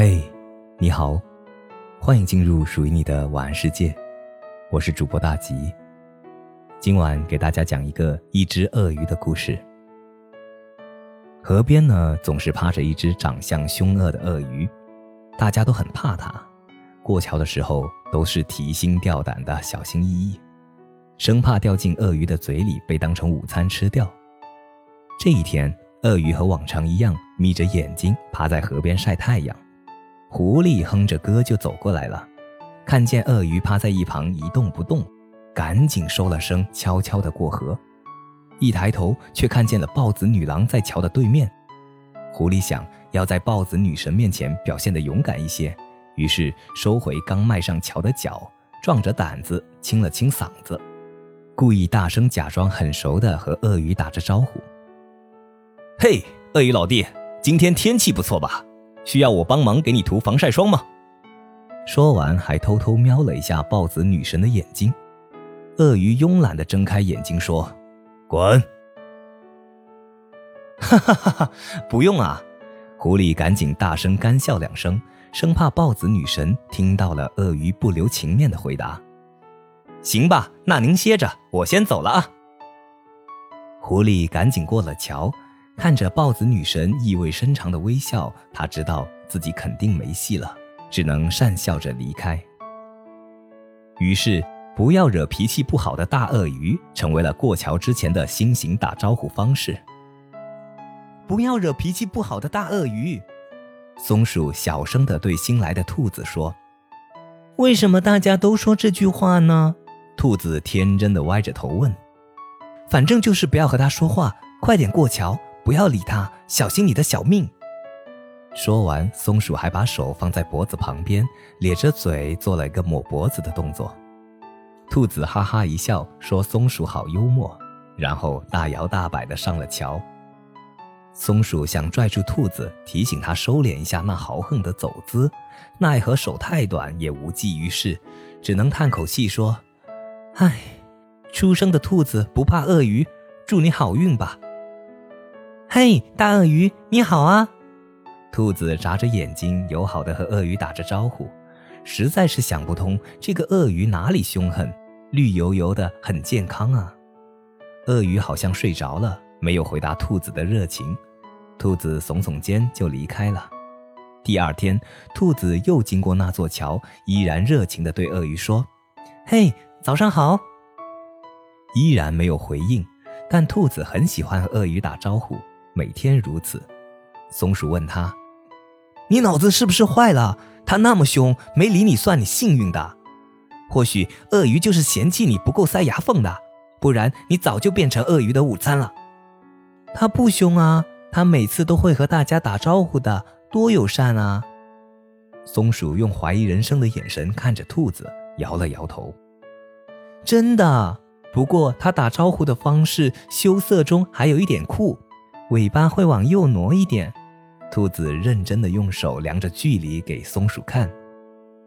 嘿，你好，欢迎进入属于你的晚安世界，我是主播大吉。今晚给大家讲一个一只鳄鱼的故事。河边呢，总是趴着一只长相凶恶的鳄鱼，大家都很怕它。过桥的时候都是提心吊胆的，小心翼翼，生怕掉进鳄鱼的嘴里被当成午餐吃掉。这一天，鳄鱼和往常一样，眯着眼睛趴在河边晒太阳。狐狸哼着歌就走过来了，看见鳄鱼趴在一旁一动不动，赶紧收了声，悄悄地过河。一抬头，却看见了豹子女郎在桥的对面。狐狸想要在豹子女神面前表现得勇敢一些，于是收回刚迈上桥的脚，壮着胆子清了清嗓子，故意大声假装很熟的和鳄鱼打着招呼：“嘿，鳄鱼老弟，今天天气不错吧？”需要我帮忙给你涂防晒霜吗？说完，还偷偷瞄了一下豹子女神的眼睛。鳄鱼慵懒地睁开眼睛说：“滚！”哈哈哈哈，不用啊！狐狸赶紧大声干笑两声，生怕豹子女神听到了鳄鱼不留情面的回答。行吧，那您歇着，我先走了啊。狐狸赶紧过了桥。看着豹子女神意味深长的微笑，他知道自己肯定没戏了，只能讪笑着离开。于是，不要惹脾气不好的大鳄鱼成为了过桥之前的新型打招呼方式。不要惹脾气不好的大鳄鱼，松鼠小声地对新来的兔子说：“为什么大家都说这句话呢？”兔子天真的歪着头问：“反正就是不要和他说话，快点过桥。”不要理他，小心你的小命。说完，松鼠还把手放在脖子旁边，咧着嘴做了一个抹脖子的动作。兔子哈哈一笑，说：“松鼠好幽默。”然后大摇大摆地上了桥。松鼠想拽住兔子，提醒他收敛一下那豪横的走姿，奈何手太短，也无济于事，只能叹口气说：“唉，初生的兔子不怕鳄鱼，祝你好运吧。”嘿，大鳄鱼，你好啊！兔子眨着眼睛，友好的和鳄鱼打着招呼，实在是想不通这个鳄鱼哪里凶狠，绿油油的，很健康啊。鳄鱼好像睡着了，没有回答兔子的热情。兔子耸耸肩就离开了。第二天，兔子又经过那座桥，依然热情地对鳄鱼说：“嘿，早上好。”依然没有回应，但兔子很喜欢和鳄鱼打招呼。每天如此，松鼠问他：“你脑子是不是坏了？他那么凶，没理你算你幸运的。或许鳄鱼就是嫌弃你不够塞牙缝的，不然你早就变成鳄鱼的午餐了。”他不凶啊，他每次都会和大家打招呼的，多友善啊！松鼠用怀疑人生的眼神看着兔子，摇了摇头：“真的，不过他打招呼的方式羞涩中还有一点酷。”尾巴会往右挪一点，兔子认真的用手量着距离给松鼠看，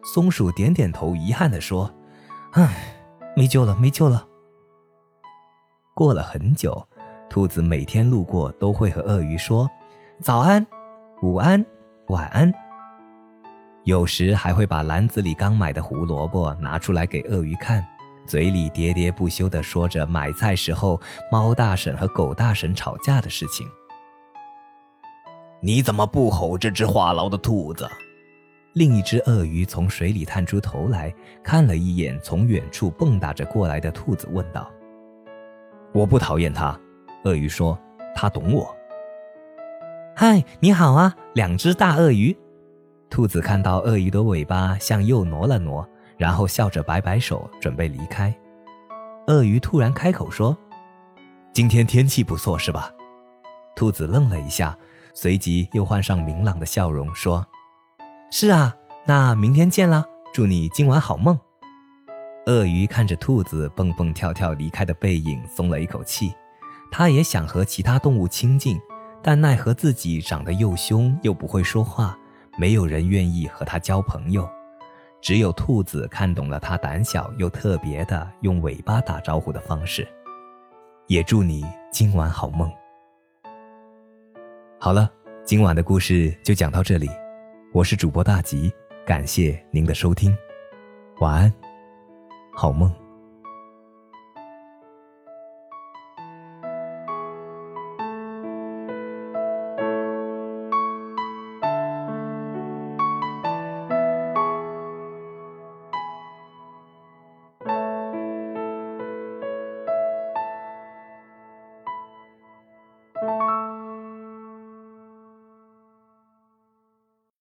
松鼠点点头，遗憾的说：“唉，没救了，没救了。”过了很久，兔子每天路过都会和鳄鱼说：“早安，午安，晚安。”有时还会把篮子里刚买的胡萝卜拿出来给鳄鱼看，嘴里喋喋不休地说着买菜时候猫大婶和狗大婶吵架的事情。你怎么不吼这只话痨的兔子？另一只鳄鱼从水里探出头来看了一眼从远处蹦跶着过来的兔子，问道：“我不讨厌它。”鳄鱼说：“它懂我。”嗨，你好啊，两只大鳄鱼。兔子看到鳄鱼的尾巴向右挪了挪，然后笑着摆摆手，准备离开。鳄鱼突然开口说：“今天天气不错，是吧？”兔子愣了一下。随即又换上明朗的笑容，说：“是啊，那明天见啦，祝你今晚好梦。”鳄鱼看着兔子蹦蹦跳跳离开的背影，松了一口气。它也想和其他动物亲近，但奈何自己长得又凶又不会说话，没有人愿意和它交朋友。只有兔子看懂了它胆小又特别的用尾巴打招呼的方式。也祝你今晚好梦。好了，今晚的故事就讲到这里。我是主播大吉，感谢您的收听，晚安，好梦。